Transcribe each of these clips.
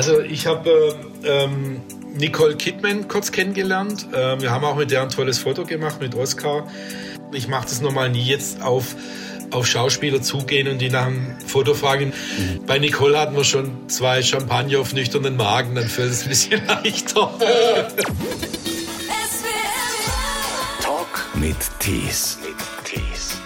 Also ich habe ähm, Nicole Kidman kurz kennengelernt. Ähm, wir haben auch mit der ein tolles Foto gemacht mit Oscar. Ich mache das normal nie jetzt auf auf Schauspieler zugehen und die nach einem Foto fragen. Mhm. Bei Nicole hatten wir schon zwei Champagner auf nüchternen Magen, dann fällt es ein bisschen leichter. Talk mit Tees.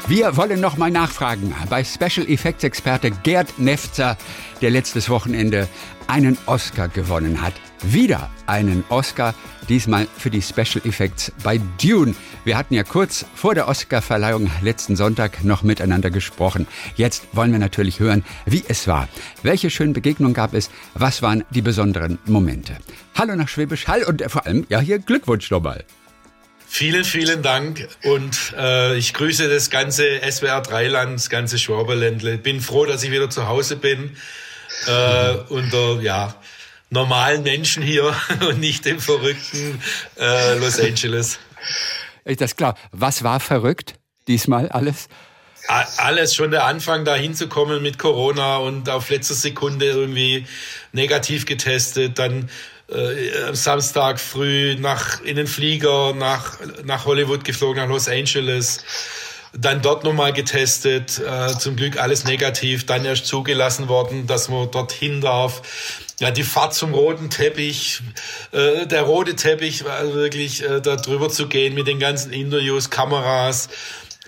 Wir wollen noch mal nachfragen bei Special Effects Experte Gerd Nefzer, der letztes Wochenende einen Oscar gewonnen hat. Wieder einen Oscar, diesmal für die Special Effects bei Dune. Wir hatten ja kurz vor der Oscarverleihung letzten Sonntag noch miteinander gesprochen. Jetzt wollen wir natürlich hören, wie es war. Welche schönen Begegnungen gab es? Was waren die besonderen Momente? Hallo nach Schwäbisch Hall und vor allem, ja, hier Glückwunsch nochmal. Vielen, vielen Dank und äh, ich grüße das ganze SWR Dreiland, das ganze Schwaberländle. Bin froh, dass ich wieder zu Hause bin äh, unter ja normalen Menschen hier und nicht dem verrückten äh, Los Angeles. Ist das klar? Was war verrückt diesmal alles? alles schon der Anfang da hinzukommen mit Corona und auf letzte Sekunde irgendwie negativ getestet, dann äh, am Samstag früh nach, in den Flieger nach, nach Hollywood geflogen, nach Los Angeles. Dann dort nochmal getestet, äh, zum Glück alles negativ, dann erst zugelassen worden, dass man dorthin darf. Ja, die Fahrt zum roten Teppich, äh, der rote Teppich war wirklich äh, da drüber zu gehen mit den ganzen Interviews, Kameras.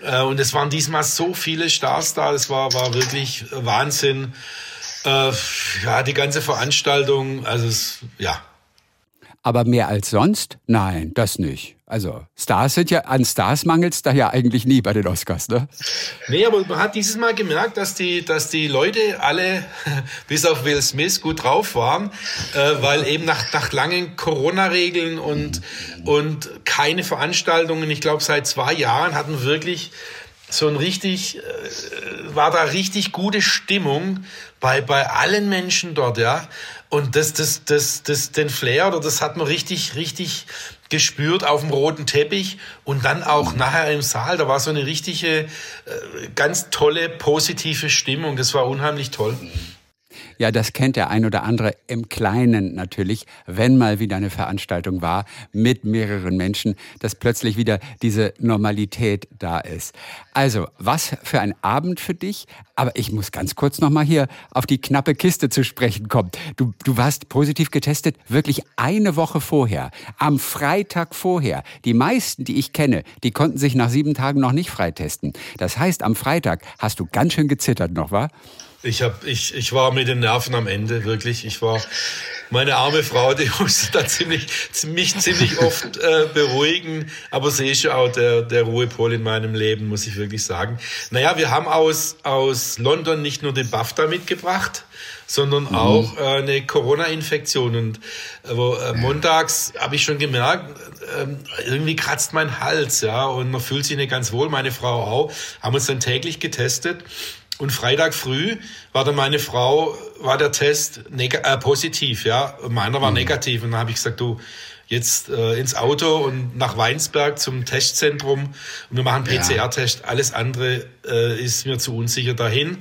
Äh, und es waren diesmal so viele Stars da, das war, war wirklich Wahnsinn. Äh, ja, die ganze Veranstaltung, also es, ja. Aber mehr als sonst? Nein, das nicht. Also Stars sind ja, an Stars mangelt es da ja eigentlich nie bei den Oscars, ne? Nee, aber man hat dieses Mal gemerkt, dass die, dass die Leute alle, bis auf Will Smith, gut drauf waren, äh, weil eben nach, nach langen Corona-Regeln und, und keine Veranstaltungen, ich glaube seit zwei Jahren hatten wirklich so ein richtig, äh, war da richtig gute Stimmung bei, bei allen Menschen dort, ja. Und das, das, das, das, den Flair, oder das hat man richtig, richtig gespürt auf dem roten Teppich und dann auch nachher im Saal. Da war so eine richtige, äh, ganz tolle, positive Stimmung. Das war unheimlich toll. Ja, das kennt der ein oder andere im Kleinen natürlich, wenn mal wieder eine Veranstaltung war mit mehreren Menschen, dass plötzlich wieder diese Normalität da ist. Also, was für ein Abend für dich. Aber ich muss ganz kurz noch mal hier auf die knappe Kiste zu sprechen kommen. Du, du warst positiv getestet, wirklich eine Woche vorher, am Freitag vorher. Die meisten, die ich kenne, die konnten sich nach sieben Tagen noch nicht freitesten. Das heißt, am Freitag hast du ganz schön gezittert noch, war? Ich, hab, ich, ich war mit den Nerven am Ende, wirklich. Ich war, meine arme Frau, die musste da ziemlich, mich ziemlich oft äh, beruhigen. Aber sie ist ja auch der, der Ruhepol in meinem Leben, muss ich wirklich sagen. Naja, wir haben aus, aus London nicht nur den BAFTA mitgebracht, sondern mhm. auch äh, eine Corona-Infektion. Und äh, äh, montags habe ich schon gemerkt, äh, irgendwie kratzt mein Hals, ja, und man fühlt sich nicht ganz wohl, meine Frau auch. Haben uns dann täglich getestet. Und Freitag früh war dann meine Frau, war der Test äh, positiv, ja. Meiner war mhm. negativ. Und dann habe ich gesagt, du, jetzt äh, ins Auto und nach Weinsberg zum Testzentrum und wir machen PCR-Test. Alles andere äh, ist mir zu unsicher dahin.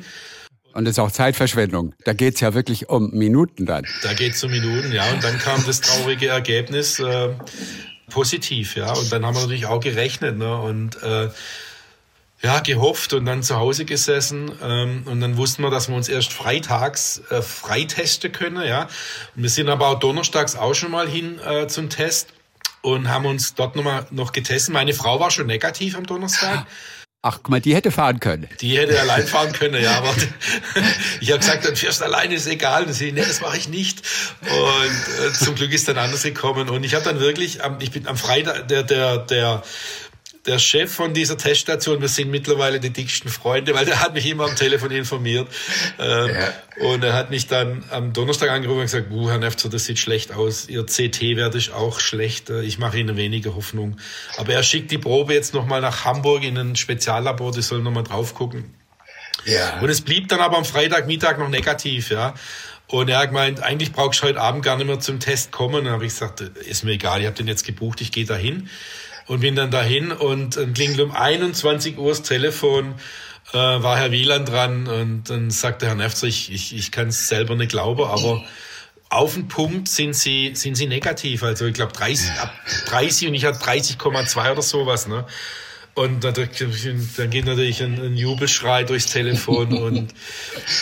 Und das ist auch Zeitverschwendung. Da geht's ja wirklich um Minuten dann. Da geht's um Minuten, ja. Und dann kam das traurige Ergebnis äh, positiv, ja. Und dann haben wir natürlich auch gerechnet, ne? Und äh, ja, gehofft und dann zu Hause gesessen. Ähm, und dann wussten wir, dass wir uns erst freitags äh, freitesten können. Ja. Und wir sind aber auch donnerstags auch schon mal hin äh, zum Test und haben uns dort nochmal noch getestet. Meine Frau war schon negativ am Donnerstag. Ach, guck mal, die hätte fahren können. Die hätte allein fahren können, ja. Aber ich habe gesagt, dann fährst du alleine, ist egal. Und sie, nee, das mache ich nicht. Und äh, zum Glück ist dann anders gekommen. Und ich habe dann wirklich, am, ich bin am Freitag, der, der, der der Chef von dieser Teststation, wir sind mittlerweile die dicksten Freunde, weil der hat mich immer am Telefon informiert. Ähm, ja. Und er hat mich dann am Donnerstag angerufen und gesagt, uh, Herr Nefzer, das sieht schlecht aus. Ihr CT-Wert ist auch schlecht. Ich mache Ihnen weniger Hoffnung. Aber er schickt die Probe jetzt nochmal nach Hamburg in ein Speziallabor, die sollen nochmal drauf gucken. Ja. Und es blieb dann aber am Freitagmittag noch negativ, ja. Und er hat gemeint, eigentlich brauchst du heute Abend gar nicht mehr zum Test kommen. Und dann habe ich gesagt, ist mir egal, ich habe den jetzt gebucht, ich gehe dahin und bin dann dahin und dann klingelt um 21 Uhr das Telefon, äh, war Herr Wieland dran und dann sagte Herr Nefzer, ich, ich, ich kann es selber nicht glauben, aber auf den Punkt sind sie, sind sie negativ. Also ich glaube 30, ab 30 und ich hatte 30,2 oder sowas. Ne? Und dann geht natürlich ein, ein Jubelschrei durchs Telefon. und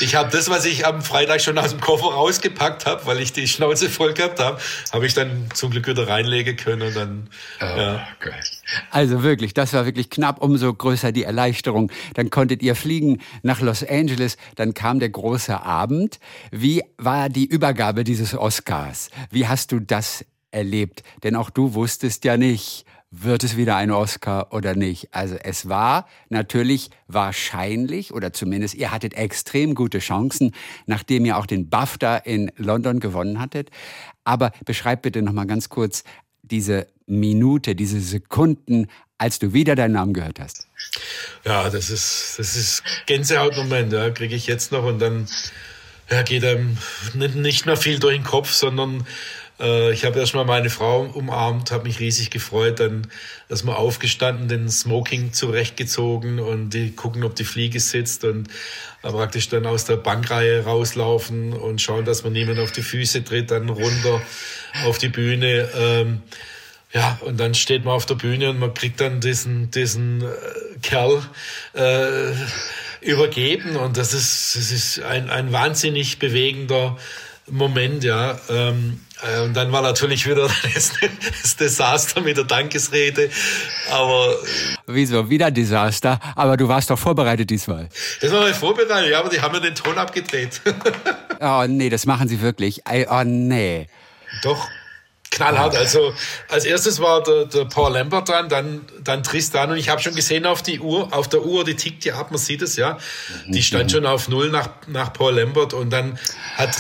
ich habe das, was ich am Freitag schon aus dem Koffer rausgepackt habe, weil ich die Schnauze voll gehabt habe, habe ich dann zum Glück wieder reinlegen können. Und dann, oh, ja. Also wirklich, das war wirklich knapp, umso größer die Erleichterung. Dann konntet ihr fliegen nach Los Angeles, dann kam der große Abend. Wie war die Übergabe dieses Oscars? Wie hast du das erlebt? Denn auch du wusstest ja nicht, wird es wieder ein Oscar oder nicht? Also es war natürlich wahrscheinlich oder zumindest ihr hattet extrem gute Chancen, nachdem ihr auch den BAFTA in London gewonnen hattet. Aber beschreib bitte noch mal ganz kurz diese Minute, diese Sekunden, als du wieder deinen Namen gehört hast. Ja, das ist das ist Gänsehautmoment, ja, kriege ich jetzt noch und dann ja, geht einem nicht mehr viel durch den Kopf, sondern äh, ich habe erstmal meine Frau umarmt, habe mich riesig gefreut, dann erstmal aufgestanden, den Smoking zurechtgezogen und die gucken, ob die Fliege sitzt und praktisch dann aus der Bankreihe rauslaufen und schauen, dass man niemand auf die Füße tritt, dann runter auf die Bühne. Ähm, ja, und dann steht man auf der Bühne und man kriegt dann diesen, diesen äh, Kerl äh, übergeben und das ist, das ist ein, ein wahnsinnig bewegender Moment, ja. Ähm, äh, und dann war natürlich wieder das, das, Desaster mit der Dankesrede. Aber wieso wieder Desaster? Aber du warst doch vorbereitet diesmal. Das war mal vorbereitet, ja, aber die haben ja den Ton abgedreht. oh nee, das machen sie wirklich. Oh nee. Doch. Knallhart. Also als erstes war der, der Paul Lambert dran, dann, dann Tristan und ich habe schon gesehen auf die Uhr, auf der Uhr, die tickt ja ab, man sieht es ja. Die stand schon auf null nach, nach Paul Lambert und dann hat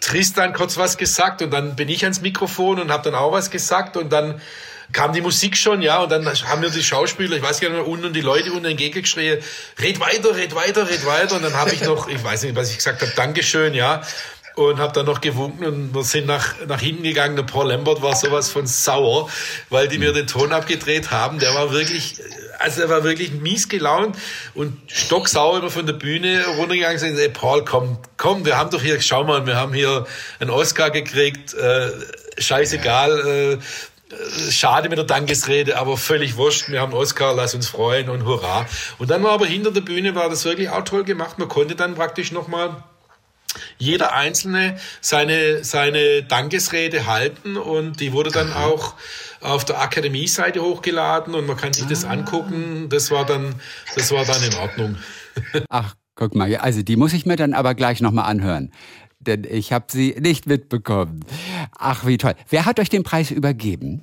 Tristan kurz was gesagt und dann bin ich ans Mikrofon und habe dann auch was gesagt und dann kam die Musik schon, ja, und dann haben mir die Schauspieler, ich weiß gar nicht mehr, unten die Leute unten entgegengeschrien, red weiter, red weiter, red weiter. Und dann habe ich noch, ich weiß nicht, was ich gesagt habe, Dankeschön, ja. Und habe dann noch gewunken und wir sind nach, nach hinten gegangen. Der Paul Lambert war sowas von sauer, weil die mir den Ton abgedreht haben. Der war wirklich also er war wirklich mies gelaunt und stocksauer immer von der Bühne runtergegangen und gesagt, Paul, komm, komm, wir haben doch hier, schau mal, wir haben hier einen Oscar gekriegt, äh, scheißegal, äh, schade mit der Dankesrede, aber völlig wurscht. Wir haben Oscar, lass uns freuen und hurra. Und dann war aber hinter der Bühne war das wirklich auch toll gemacht. Man konnte dann praktisch nochmal jeder Einzelne seine, seine Dankesrede halten und die wurde dann auch auf der Akademie-Seite hochgeladen und man kann sich das ah. angucken. Das war dann, das war dann in Ordnung. Ach, guck mal, also die muss ich mir dann aber gleich nochmal anhören. Denn ich habe sie nicht mitbekommen. Ach, wie toll. Wer hat euch den Preis übergeben?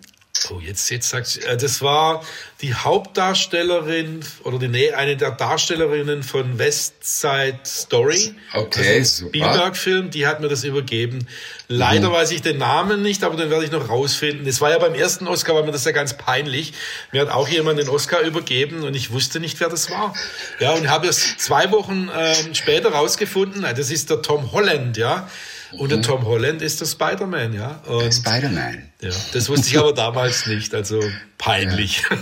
Oh, jetzt, jetzt sagst du, äh, das war die Hauptdarstellerin oder die, nee, eine der Darstellerinnen von West Side Story. Okay, also Spielberg-Film, die hat mir das übergeben. Leider mhm. weiß ich den Namen nicht, aber den werde ich noch rausfinden. Das war ja beim ersten Oscar, war mir das ja ganz peinlich. Mir hat auch jemand den Oscar übergeben und ich wusste nicht, wer das war. Ja, und habe es zwei Wochen ähm, später rausgefunden, das ist der Tom Holland, ja. Und der mhm. Tom Holland ist der Spider-Man, ja. Und, Spider-Man. Ja, das wusste ich aber damals nicht, also peinlich.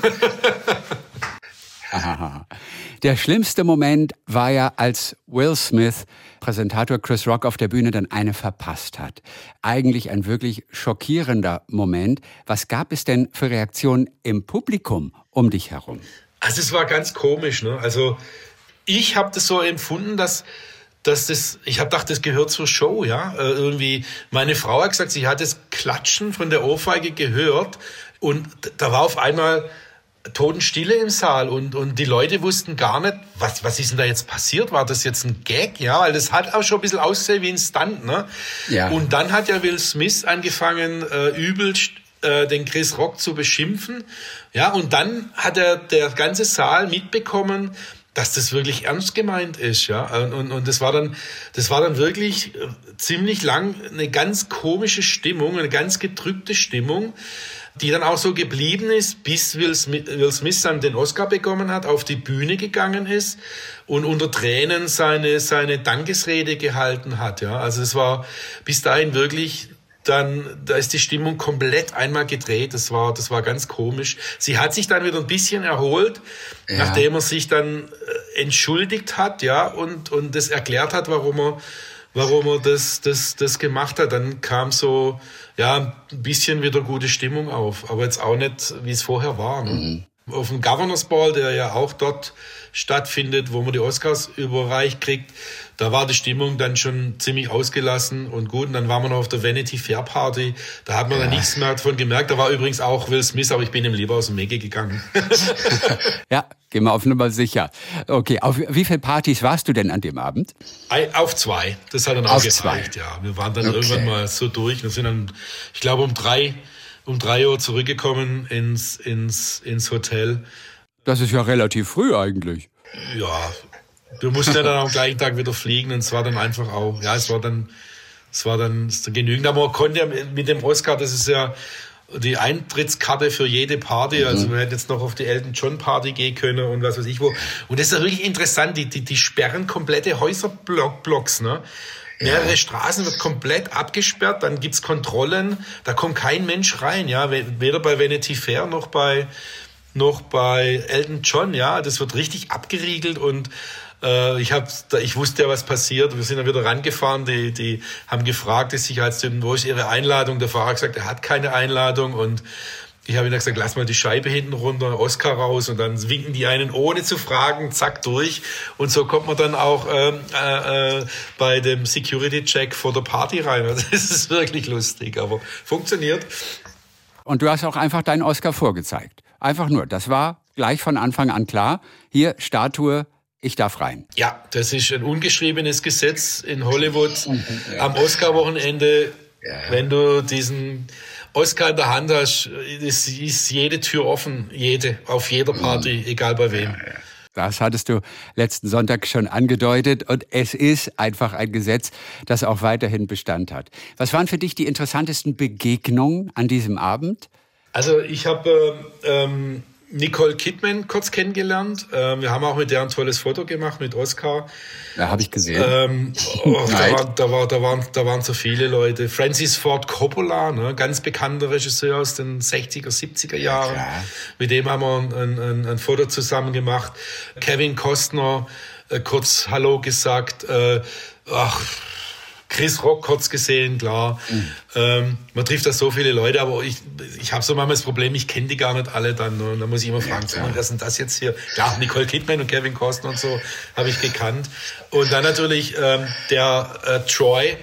Der schlimmste Moment war ja, als Will Smith, Präsentator Chris Rock auf der Bühne, dann eine verpasst hat. Eigentlich ein wirklich schockierender Moment. Was gab es denn für Reaktionen im Publikum um dich herum? Also es war ganz komisch, ne? Also ich habe das so empfunden, dass dass das, ich habe gedacht, das gehört zur Show, ja. Äh, irgendwie, meine Frau hat gesagt, sie hat das Klatschen von der Ohrfeige gehört und da war auf einmal Totenstille im Saal und, und die Leute wussten gar nicht, was, was ist denn da jetzt passiert? War das jetzt ein Gag? Ja, weil das hat auch schon ein bisschen ausgesehen wie ein Stunt, ne? Ja. Und dann hat ja Will Smith angefangen, äh, übelst äh, den Chris Rock zu beschimpfen. Ja, und dann hat er der ganze Saal mitbekommen, dass das wirklich ernst gemeint ist, ja. Und, und das war dann, das war dann wirklich äh, ziemlich lang eine ganz komische Stimmung, eine ganz gedrückte Stimmung, die dann auch so geblieben ist, bis Will Smith, Will Smith dann den Oscar bekommen hat, auf die Bühne gegangen ist und unter Tränen seine, seine Dankesrede gehalten hat, ja. Also es war bis dahin wirklich dann da ist die Stimmung komplett einmal gedreht. Das war, das war ganz komisch. Sie hat sich dann wieder ein bisschen erholt, ja. nachdem er sich dann äh, entschuldigt hat, ja, und, und das erklärt hat, warum er warum er das, das, das gemacht hat. Dann kam so, ja, ein bisschen wieder gute Stimmung auf, aber jetzt auch nicht, wie es vorher war. Ne? Mhm auf dem Governors Ball, der ja auch dort stattfindet, wo man die Oscars überreicht kriegt, da war die Stimmung dann schon ziemlich ausgelassen und gut. Und dann waren wir noch auf der Vanity Fair Party. Da hat man ja. dann nichts mehr davon gemerkt. Da war übrigens auch Will Smith, aber ich bin ihm lieber aus dem Wege gegangen. ja, gehen wir auf Nummer sicher. Okay, auf wie viele Partys warst du denn an dem Abend? Auf zwei. Das hat dann auch auf gereicht, zwei. ja. Wir waren dann okay. irgendwann mal so durch. Wir sind dann, ich glaube, um drei um drei Uhr zurückgekommen ins, ins, ins Hotel. Das ist ja relativ früh eigentlich. Ja, wir mussten ja dann am gleichen Tag wieder fliegen und es war dann einfach auch, ja, es war dann, es war dann genügend. Aber man konnte ja mit dem Oscar, das ist ja die Eintrittskarte für jede Party. Also mhm. man hätte jetzt noch auf die Elton John Party gehen können und was weiß ich wo. Und das ist ja wirklich interessant. Die, die, die sperren komplette Häuserblocks, ne? Mehrere. Straßen wird komplett abgesperrt, dann gibt's Kontrollen, da kommt kein Mensch rein, ja, weder bei Vanity Fair noch bei, noch bei Elton John, ja, das wird richtig abgeriegelt und äh, ich, hab, ich wusste ja, was passiert. Wir sind dann wieder rangefahren. Die, die haben gefragt, die Sicherheitstypen, wo ist ihre Einladung? Der Fahrer hat gesagt, er hat keine Einladung. Und ich habe ihnen gesagt, lass mal die Scheibe hinten runter, Oscar raus und dann winken die einen ohne zu fragen, zack durch. Und so kommt man dann auch ähm, äh, äh, bei dem Security-Check vor der Party rein. Also das ist wirklich lustig, aber funktioniert. Und du hast auch einfach deinen Oscar vorgezeigt. Einfach nur. Das war gleich von Anfang an klar. Hier Statue ich darf rein. Ja, das ist ein ungeschriebenes Gesetz in Hollywood. Am Oscar-Wochenende, wenn du diesen Oscar in der Hand hast, ist, ist jede Tür offen, jede, auf jeder Party, mhm. egal bei wem. Das hattest du letzten Sonntag schon angedeutet und es ist einfach ein Gesetz, das auch weiterhin Bestand hat. Was waren für dich die interessantesten Begegnungen an diesem Abend? Also ich habe ähm, Nicole Kidman kurz kennengelernt. Ähm, wir haben auch mit der ein tolles Foto gemacht mit Oscar. Ja, habe ich gesehen. Ähm, oh, da, war, da, war, da, waren, da waren so viele Leute. Francis Ford Coppola, ne, ganz bekannter Regisseur aus den 60er, 70er Jahren. Ja, mit dem haben wir ein, ein, ein Foto zusammen gemacht. Kevin Costner, äh, kurz Hallo gesagt. Äh, ach, Chris Rock kurz gesehen, klar. Mhm. Ähm, man trifft da so viele Leute, aber ich, ich habe so manchmal das Problem, ich kenne die gar nicht alle dann. Ne? Und dann muss ich immer fragen, ja, wer sind das jetzt hier? Klar, Nicole Kidman und Kevin Costner und so habe ich gekannt. Und dann natürlich ähm, der äh, Troy,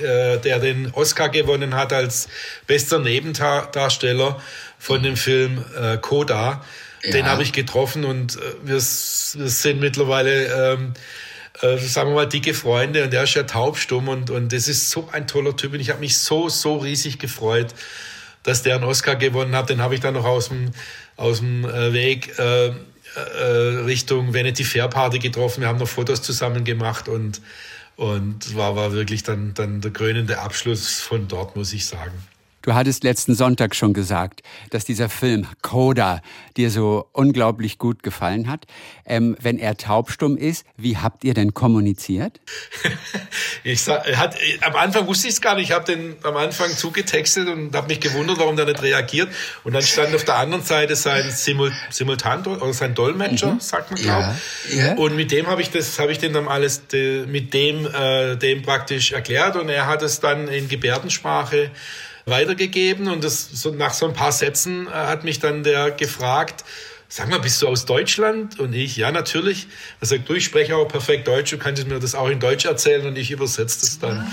äh, der den Oscar gewonnen hat als bester Nebendarsteller von dem Film äh, Coda. Ja. Den habe ich getroffen und äh, wir, wir sind mittlerweile... Ähm, äh, sagen wir mal, dicke Freunde und er ist ja taubstumm und, und das ist so ein toller Typ und ich habe mich so, so riesig gefreut, dass der einen Oscar gewonnen hat. Den habe ich dann noch aus dem, aus dem äh, Weg äh, äh, Richtung Vanity Fair Party getroffen. Wir haben noch Fotos zusammen gemacht und, und war, war wirklich dann, dann der krönende Abschluss von dort, muss ich sagen. Du hattest letzten Sonntag schon gesagt, dass dieser Film Coda dir so unglaublich gut gefallen hat. Ähm, wenn er taubstumm ist, wie habt ihr denn kommuniziert? ich sag, hat, am Anfang wusste ich es gar nicht. Ich habe den am Anfang zugetextet und habe mich gewundert, warum der nicht reagiert. Und dann stand auf der anderen Seite sein Simul Simultan oder sein Dolmetscher, mhm. sagt man glaube ja. ja. Und mit dem habe ich das, habe ich den dann alles de, mit dem, äh, dem praktisch erklärt und er hat es dann in Gebärdensprache weitergegeben und das, so, nach so ein paar Sätzen äh, hat mich dann der gefragt, sag mal, bist du aus Deutschland? Und ich, ja, natürlich. Er sagt, du, ich spreche auch perfekt Deutsch, du kannst mir das auch in Deutsch erzählen und ich übersetze das dann.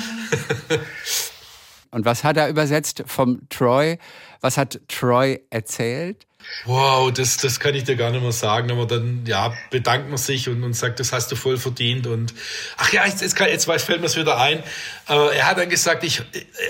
und was hat er übersetzt vom Troy? Was hat Troy erzählt? Wow, das, das kann ich dir gar nicht mehr sagen, aber dann ja, bedankt man sich und, und sagt, das hast du voll verdient. Und ach ja, jetzt, jetzt, kann, jetzt fällt mir es wieder ein. Äh, er hat dann gesagt, ich,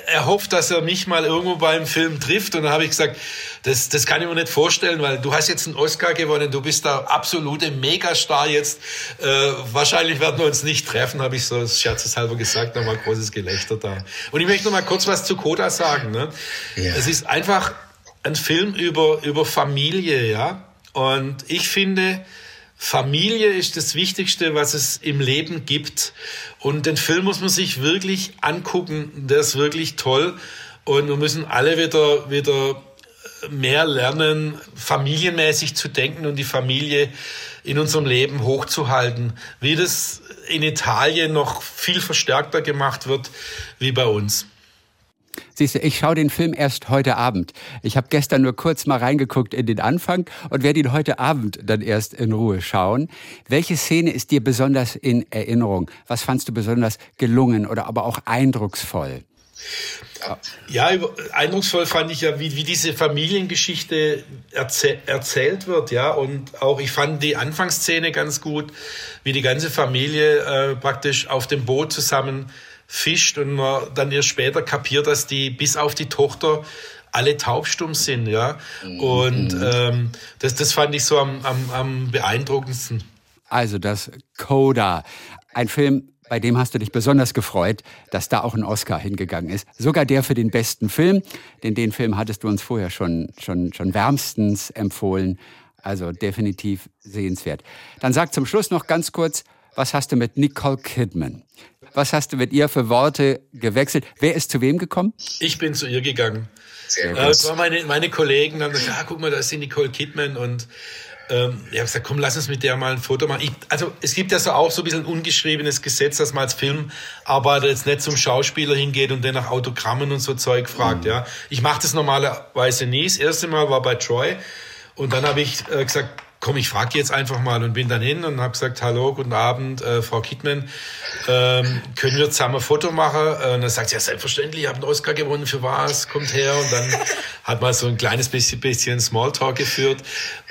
er hofft, dass er mich mal irgendwo beim Film trifft. Und dann habe ich gesagt, das, das kann ich mir nicht vorstellen, weil du hast jetzt einen Oscar gewonnen, du bist der absolute Megastar jetzt. Äh, wahrscheinlich werden wir uns nicht treffen, habe ich so scherzeshalber gesagt, da war großes Gelächter da. Und ich möchte noch mal kurz was zu Koda sagen. Ne? Ja. Es ist einfach ein Film über, über Familie, ja. Und ich finde, Familie ist das Wichtigste, was es im Leben gibt. Und den Film muss man sich wirklich angucken. Der ist wirklich toll. Und wir müssen alle wieder, wieder mehr lernen, familienmäßig zu denken und die Familie in unserem Leben hochzuhalten, wie das in Italien noch viel verstärkter gemacht wird wie bei uns. Siehst du, ich schaue den Film erst heute Abend. Ich habe gestern nur kurz mal reingeguckt in den Anfang und werde ihn heute Abend dann erst in Ruhe schauen. Welche Szene ist dir besonders in Erinnerung? Was fandst du besonders gelungen oder aber auch eindrucksvoll? Ja, eindrucksvoll fand ich ja, wie, wie diese Familiengeschichte erzäh erzählt wird, ja. Und auch ich fand die Anfangsszene ganz gut, wie die ganze Familie äh, praktisch auf dem Boot zusammen fischt und man dann erst später kapiert, dass die bis auf die Tochter alle taubstumm sind, ja. Und mhm. ähm, das, das fand ich so am, am, am beeindruckendsten. Also das Coda, ein Film, bei dem hast du dich besonders gefreut, dass da auch ein Oscar hingegangen ist. Sogar der für den besten Film, denn den Film hattest du uns vorher schon, schon, schon wärmstens empfohlen. Also definitiv sehenswert. Dann sag zum Schluss noch ganz kurz, was hast du mit Nicole Kidman? Was hast du mit ihr für Worte gewechselt? Wer ist zu wem gekommen? Ich bin zu ihr gegangen. Sehr äh, gut. Das waren meine, meine Kollegen, haben gesagt, ah, guck mal, da ist die Nicole Kidman und ähm, ich habe gesagt, komm, lass uns mit der mal ein Foto machen. Ich, also es gibt ja so auch so ein bisschen ein ungeschriebenes Gesetz, dass man als Filmarbeiter jetzt nicht zum Schauspieler hingeht und den nach Autogrammen und so Zeug fragt. Mhm. Ja, Ich mache das normalerweise nie. Das erste Mal war bei Troy und dann habe ich äh, gesagt, komm, ich frage jetzt einfach mal und bin dann hin und habe gesagt, hallo, guten Abend, äh, Frau Kittmann, ähm, können wir zusammen ein Foto machen? Äh, und dann sagt sie, ja, selbstverständlich, ich habe einen Oscar gewonnen, für was, kommt her. Und dann hat man so ein kleines bisschen, bisschen Smalltalk geführt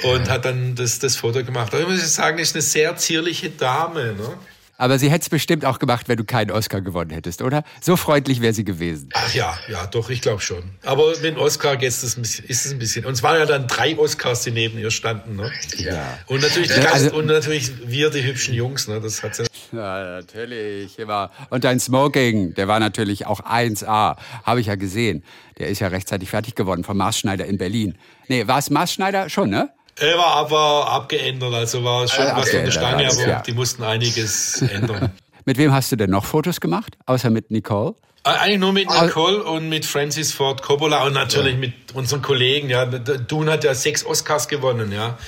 und hat dann das, das Foto gemacht. Aber ich muss sagen, ist eine sehr zierliche Dame. Ne? Aber sie hätte es bestimmt auch gemacht, wenn du keinen Oscar gewonnen hättest, oder? So freundlich wäre sie gewesen. Ach ja, ja, doch, ich glaube schon. Aber mit dem Oscar geht's das ein bisschen, ist es ein bisschen. Und es waren ja dann drei Oscars, die neben ihr standen, ne? Ja. Und natürlich, die also, und natürlich wir, die hübschen Jungs, ne? Das hat ja. Ja, natürlich, immer. Und dein Smoking, der war natürlich auch 1A. Habe ich ja gesehen. Der ist ja rechtzeitig fertig geworden vom Maßschneider in Berlin. Nee, war es Maßschneider schon, ne? Er war aber abgeändert, also war schon also was in der Stange, aber ja. die mussten einiges ändern. mit wem hast du denn noch Fotos gemacht, außer mit Nicole? Äh, eigentlich nur mit Nicole und mit Francis Ford Coppola und natürlich ja. mit unseren Kollegen. Ja, Dune hat ja sechs Oscars gewonnen, ja.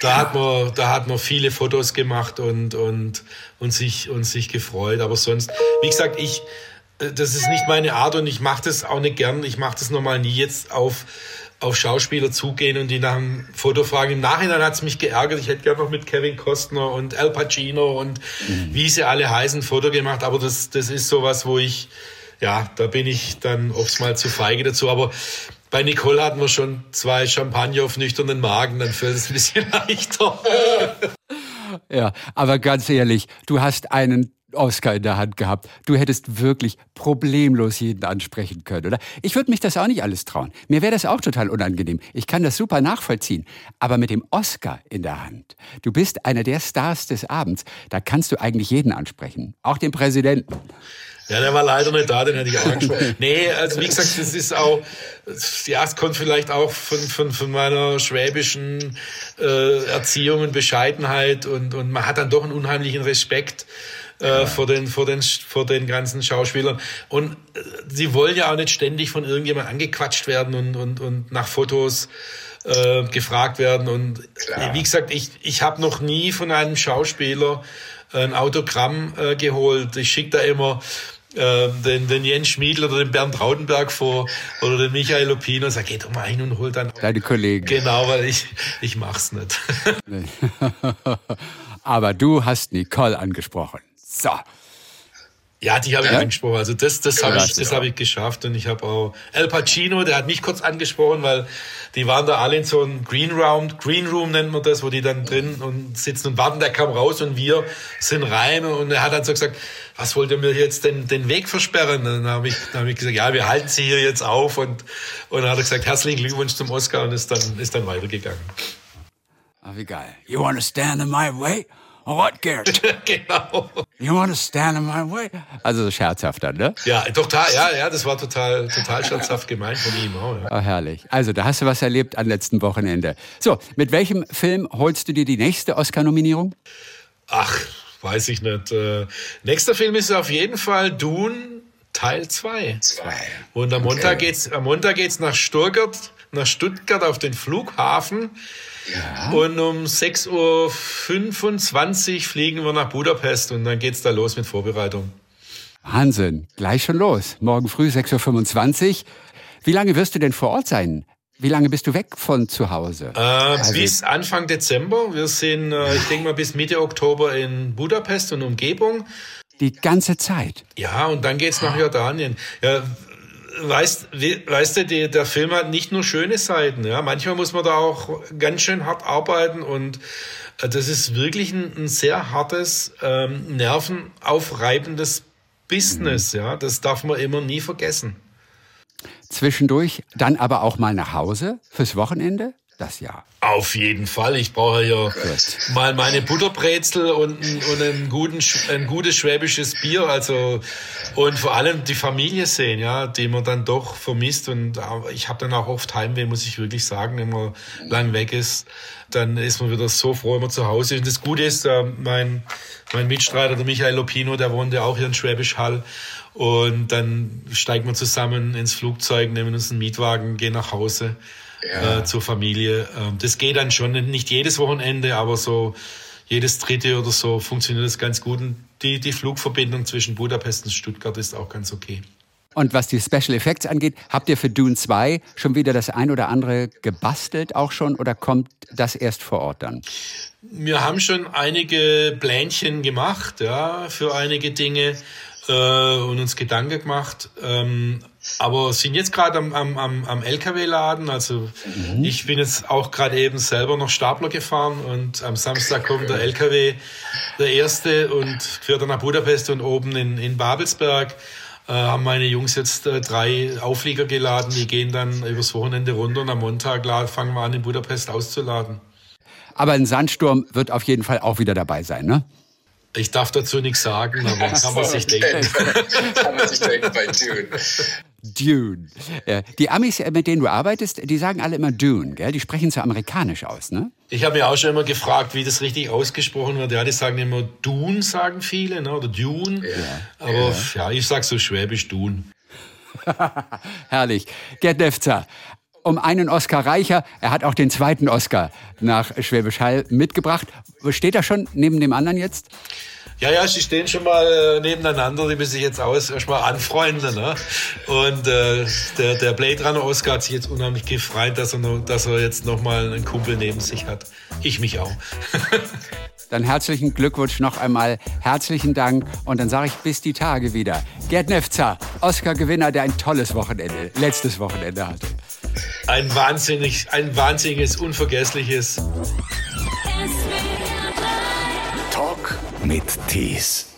Da hat man, da hat man viele Fotos gemacht und und und sich und sich gefreut. Aber sonst, wie gesagt, ich, äh, das ist nicht meine Art und ich mache das auch nicht gern. Ich mache das normal nie jetzt auf auf Schauspieler zugehen und die nach einem Foto fragen. Im Nachhinein hat es mich geärgert. Ich hätte gerne noch mit Kevin Costner und Al Pacino und mhm. wie sie alle heißen Foto gemacht. Aber das, das ist sowas, wo ich, ja, da bin ich dann oft mal zu feige dazu. Aber bei Nicole hatten wir schon zwei Champagner auf nüchternen Magen, dann fällt es ein bisschen leichter. Ja, aber ganz ehrlich, du hast einen Oscar in der Hand gehabt. Du hättest wirklich problemlos jeden ansprechen können, oder? Ich würde mich das auch nicht alles trauen. Mir wäre das auch total unangenehm. Ich kann das super nachvollziehen. Aber mit dem Oscar in der Hand, du bist einer der Stars des Abends, da kannst du eigentlich jeden ansprechen. Auch den Präsidenten. Ja, der war leider nicht da, den hätte ich auch angesprochen. nee, also wie gesagt, das ist auch, ja, es kommt vielleicht auch von, von, von meiner schwäbischen äh, Erziehung und Bescheidenheit und, und man hat dann doch einen unheimlichen Respekt äh, vor, den, vor, den, vor den ganzen Schauspielern. Und äh, sie wollen ja auch nicht ständig von irgendjemand angequatscht werden und, und, und nach Fotos äh, gefragt werden. Und Klar. wie gesagt, ich, ich habe noch nie von einem Schauspieler ein Autogramm äh, geholt. Ich schicke da immer äh, den, den Jens Schmiedl oder den Bernd Rautenberg vor oder den Michael Lupino und sage, geh doch mal hin und hol dann deine Kollegen. Genau, weil ich, ich mach's nicht. Aber du hast Nicole angesprochen. So. Ja, die habe ich ja? angesprochen. Also das, das habe ich, das habe ich geschafft. Und ich habe auch El Pacino, der hat mich kurz angesprochen, weil die waren da alle in so einem Green Room, Green Room nennt man das, wo die dann drin und sitzen und warten. Der kam raus und wir sind rein und er hat dann so gesagt, was wollt ihr mir jetzt den, den Weg versperren? Und dann habe ich, dann hab ich gesagt, ja, wir halten sie hier jetzt auf und, und dann hat er gesagt, herzlichen Glückwunsch zum Oscar und ist dann, ist dann weitergegangen. Ah, wie geil. You wanna stand in my way? What, Gerd? genau. You want to stand in my way? Also scherzhafter, ne? Ja, total, ja, ja, das war total, total scherzhaft gemeint von ihm auch. Ja. Oh, herrlich. Also, da hast du was erlebt am letzten Wochenende. So, mit welchem Film holst du dir die nächste Oscar-Nominierung? Ach, weiß ich nicht. Äh, nächster Film ist auf jeden Fall Dune Teil 2. Und am Montag geht's, am Montag geht's nach Stuttgart, nach Stuttgart auf den Flughafen. Ja. Und um 6.25 Uhr fliegen wir nach Budapest und dann geht's da los mit Vorbereitung. Wahnsinn, gleich schon los. Morgen früh 6.25 Uhr. Wie lange wirst du denn vor Ort sein? Wie lange bist du weg von zu Hause? Äh, also bis Anfang Dezember. Wir sind, äh, ich denke mal, bis Mitte Oktober in Budapest und Umgebung. Die ganze Zeit? Ja, und dann geht's nach Jordanien. Ja, weißt, weißt du, die, der Film hat nicht nur schöne Seiten. Ja, manchmal muss man da auch ganz schön hart arbeiten und äh, das ist wirklich ein, ein sehr hartes, ähm, nervenaufreibendes Business. Mhm. Ja, das darf man immer nie vergessen. Zwischendurch dann aber auch mal nach Hause fürs Wochenende? Das Jahr. Auf jeden Fall. Ich brauche ja mal meine Butterbrezel und, ein, und einen guten, ein gutes schwäbisches Bier. Also und vor allem die Familie sehen, ja, die man dann doch vermisst. Und ich habe dann auch oft Heimweh, muss ich wirklich sagen, wenn man lang weg ist. Dann ist man wieder so froh, wenn man zu Hause ist. Und das Gute ist, äh, mein, mein Mitstreiter, der Michael Lopino, der wohnt ja auch hier in Schwäbisch Hall. Und dann steigen wir zusammen ins Flugzeug, nehmen uns einen Mietwagen, gehen nach Hause ja. äh, zur Familie. Ähm, das geht dann schon, nicht jedes Wochenende, aber so jedes dritte oder so funktioniert das ganz gut. Und die, die Flugverbindung zwischen Budapest und Stuttgart ist auch ganz okay. Und was die Special Effects angeht, habt ihr für Dune 2 schon wieder das ein oder andere gebastelt auch schon oder kommt das erst vor Ort dann? Wir haben schon einige Plänchen gemacht, ja, für einige Dinge äh, und uns Gedanken gemacht. Ähm, aber sind jetzt gerade am, am, am, am LKW-Laden. Also mhm. ich bin jetzt auch gerade eben selber noch Stapler gefahren und am Samstag kommt der LKW, der erste, und fährt dann nach Budapest und oben in, in Babelsberg äh, haben meine Jungs jetzt äh, drei Auflieger geladen. Die gehen dann übers Wochenende runter und am Montag fangen wir an, in Budapest auszuladen. Aber ein Sandsturm wird auf jeden Fall auch wieder dabei sein, ne? Ich darf dazu nichts sagen, aber kann man sich denken. kann man sich denken bei Dune. Dune. Ja, die Amis, äh, mit denen du arbeitest, die sagen alle immer Dune, gell? Die sprechen so amerikanisch aus, ne? Ich habe mir auch schon immer gefragt, wie das richtig ausgesprochen wird. Ja, die sagen immer Dune, sagen viele, ne? oder Dune. Ja. Aber ja. ja, ich sag so schwäbisch Dune. Herrlich. Gerd Nefzer, um einen Oscar reicher. Er hat auch den zweiten Oscar nach Schwäbisch Hall mitgebracht. Steht er schon neben dem anderen jetzt? Ja, ja, sie stehen schon mal äh, nebeneinander, die müssen sich jetzt aus, erstmal anfreunden. Ne? Und äh, der, der Blade Runner Oscar hat sich jetzt unheimlich gefreut, dass er, noch, dass er jetzt nochmal einen Kumpel neben sich hat. Ich mich auch. Dann herzlichen Glückwunsch noch einmal, herzlichen Dank und dann sage ich bis die Tage wieder. Gerd Nefzer, Oscar-Gewinner, der ein tolles Wochenende, letztes Wochenende hatte. Ein wahnsinnig, ein wahnsinniges, unvergessliches mit Tees.